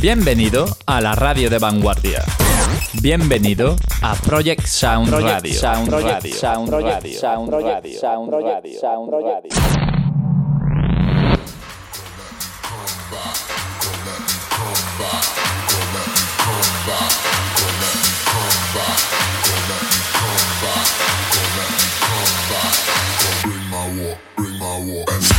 Bienvenido a la radio de vanguardia. Bienvenido a Project Sound Radio. Sound Radio. Sound Radio. Sound Radio. Sound Radio. Sound Radio. Bring my war, bring my war.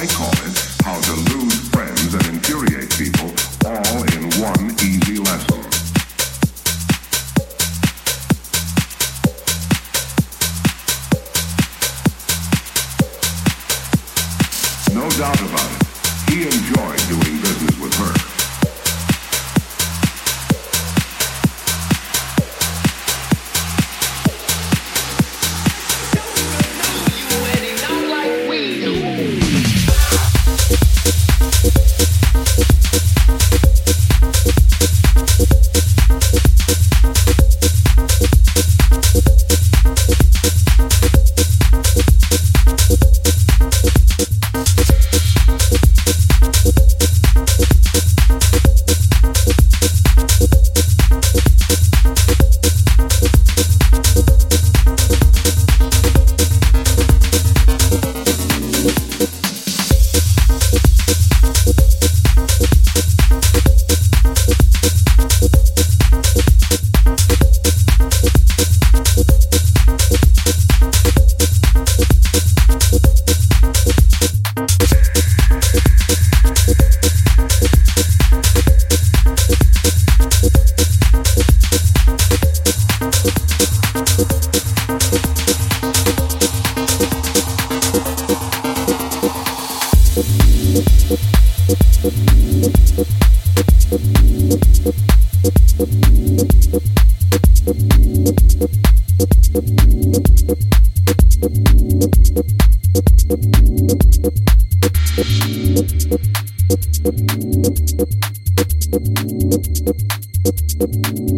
I call it how the thank you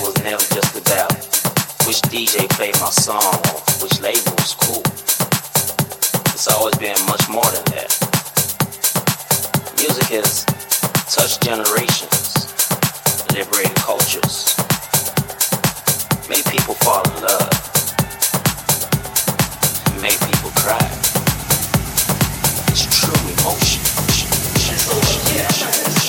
was never just about which DJ played my song or which label was cool. It's always been much more than that. Music has touched generations, liberated cultures, made people fall in love, made people cry. It's true emotion. It's true emotion.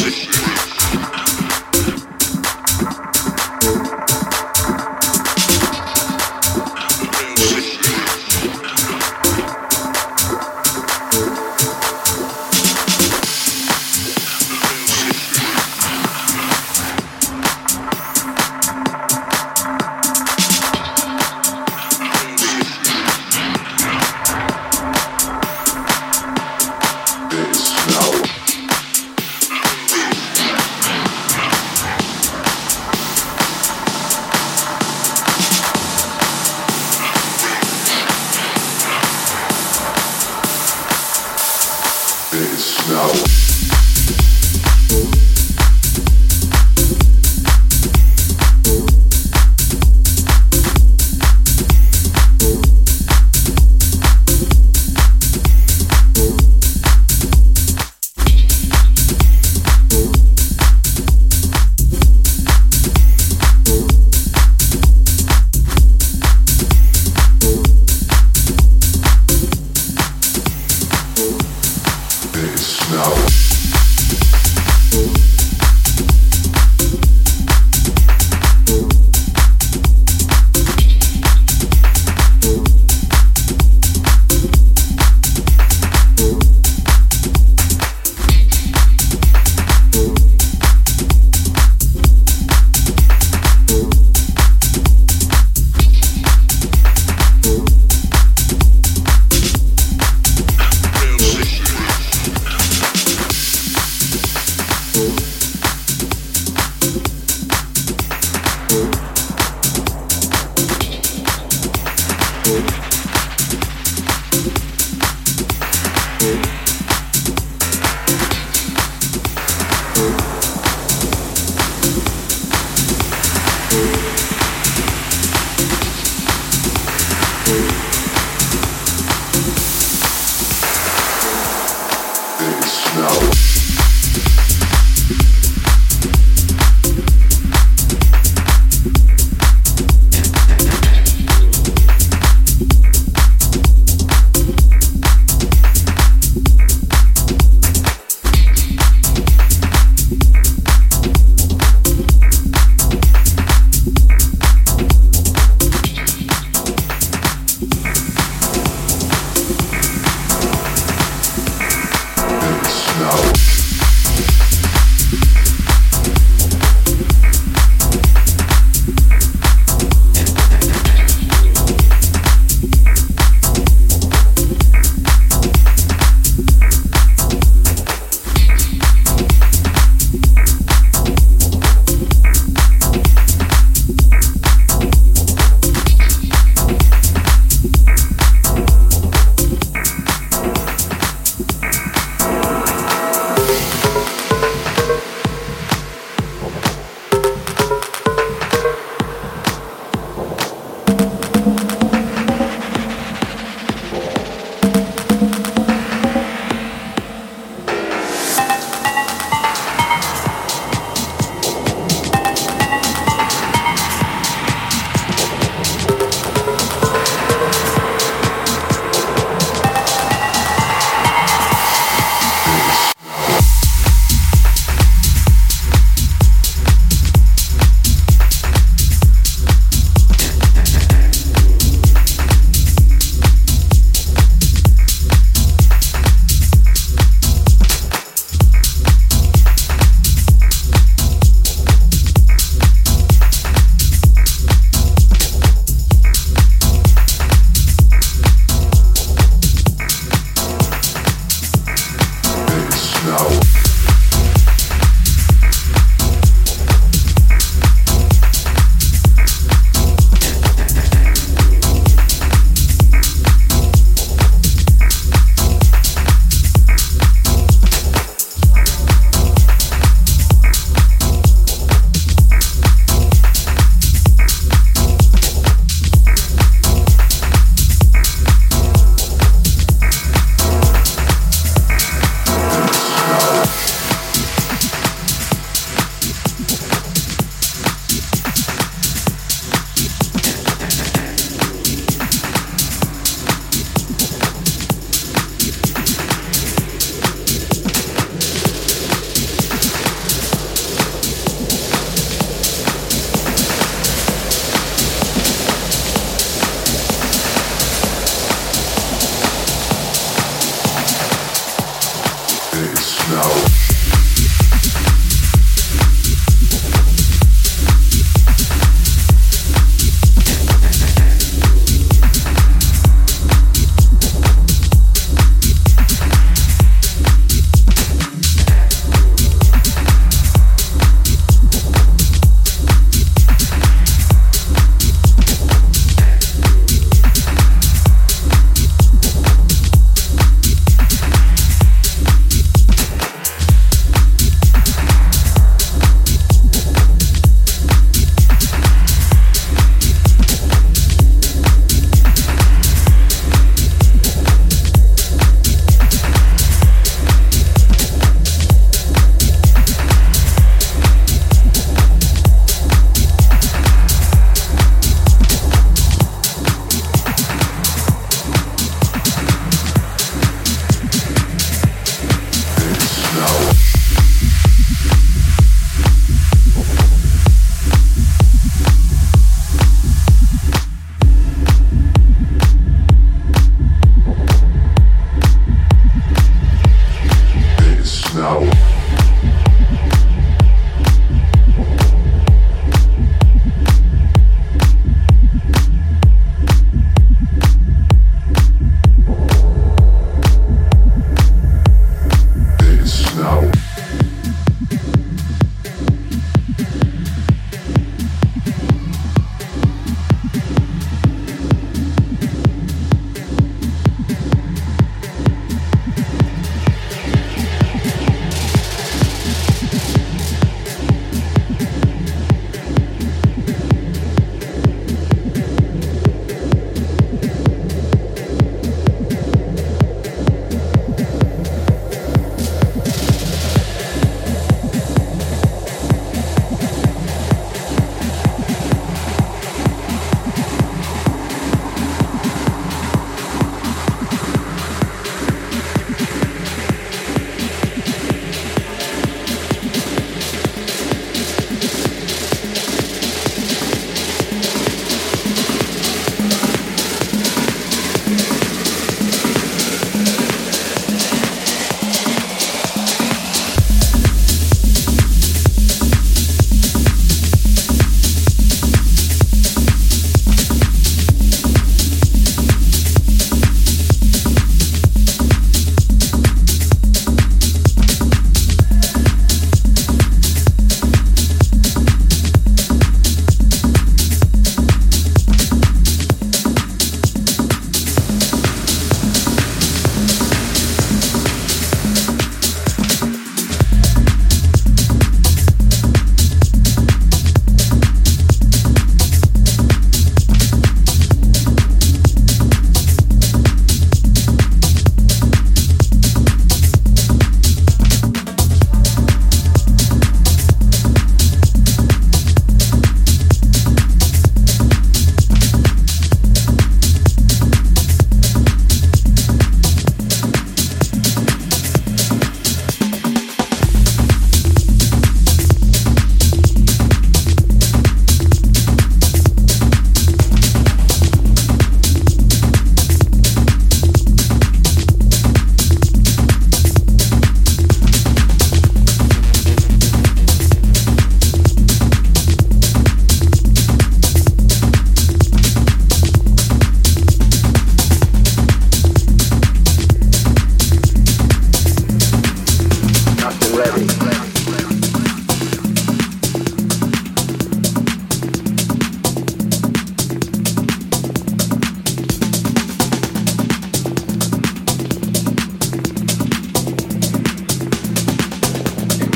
Shit.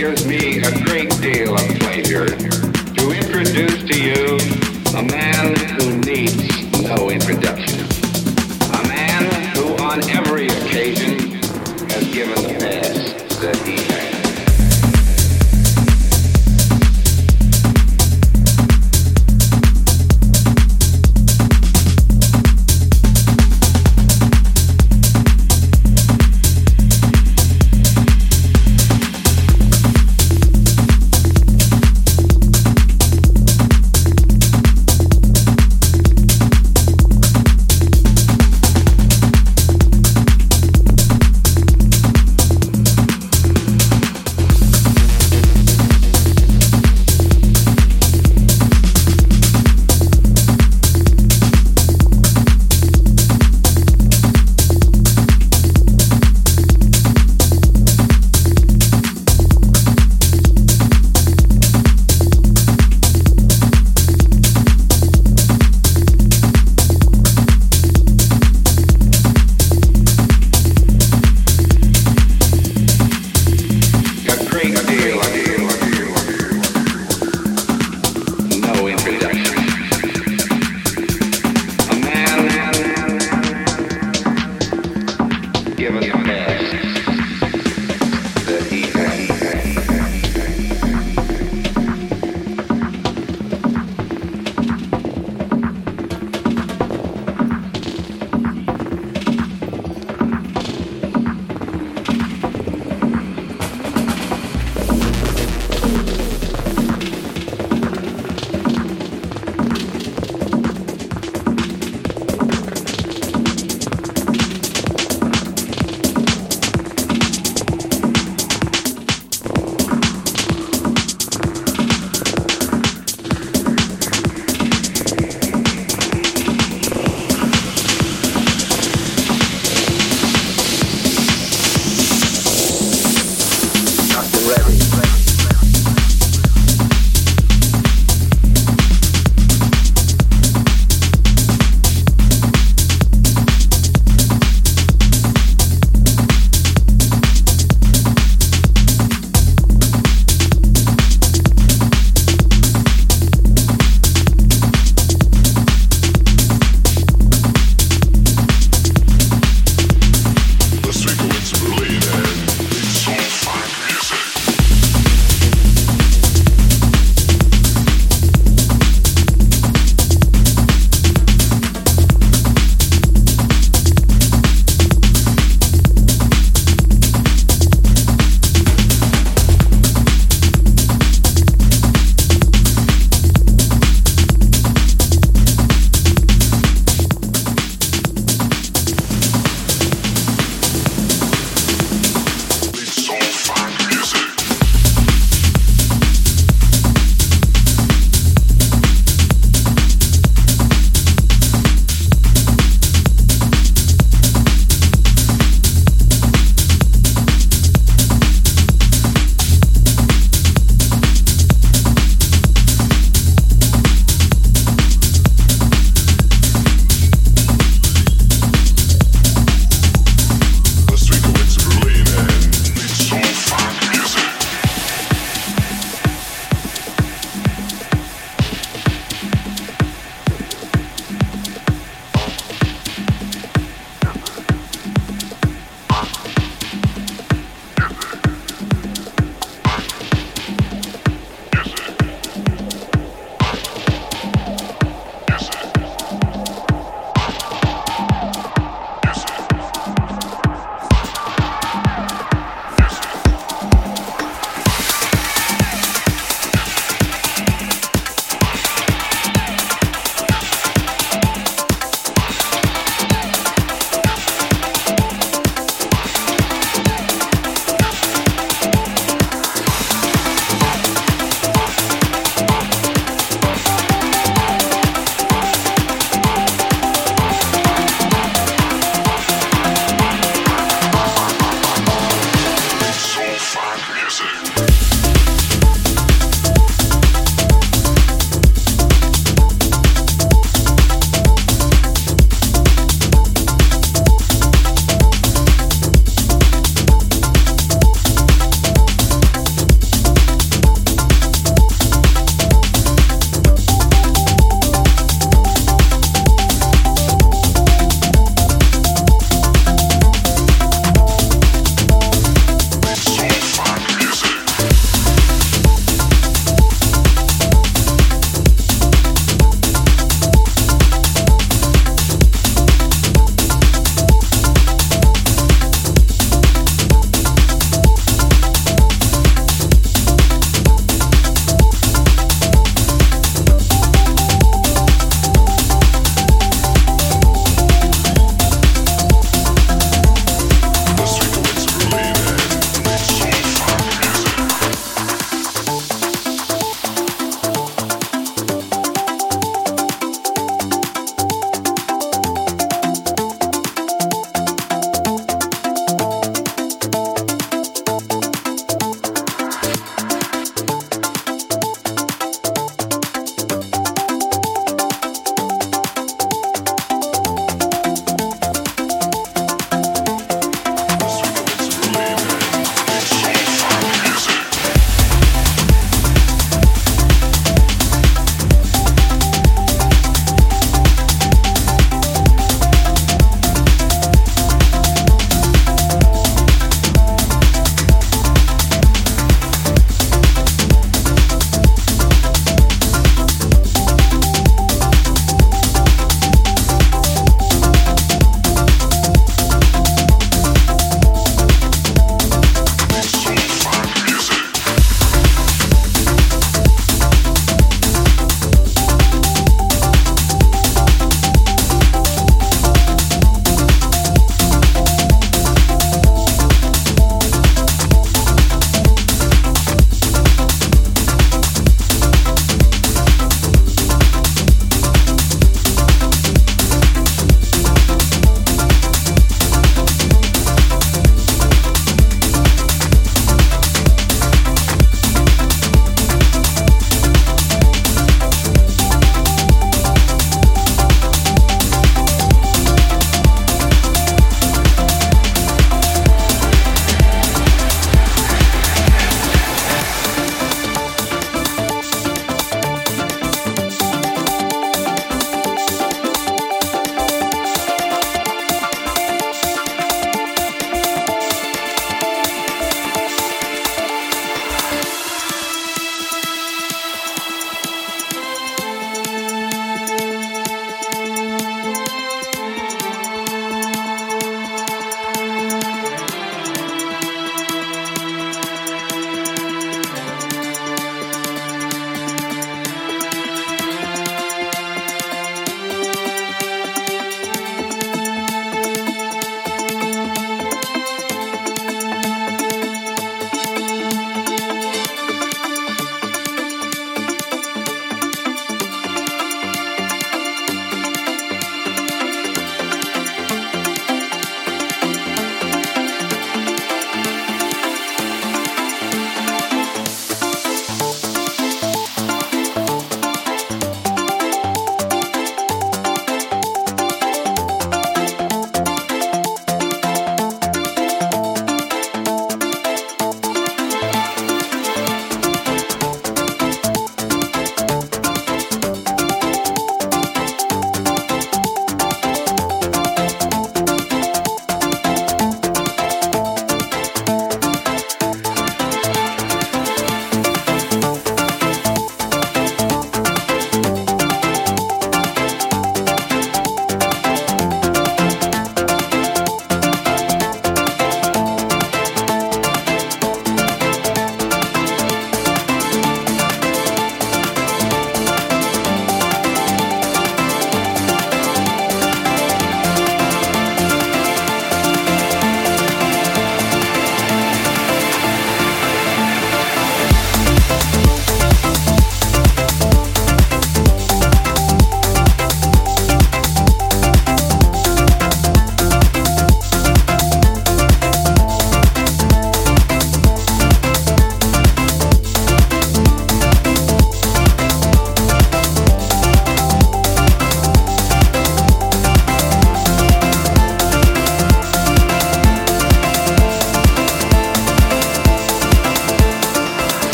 Gives me a great deal of pleasure to introduce to you a man who needs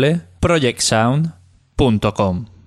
www.projectsound.com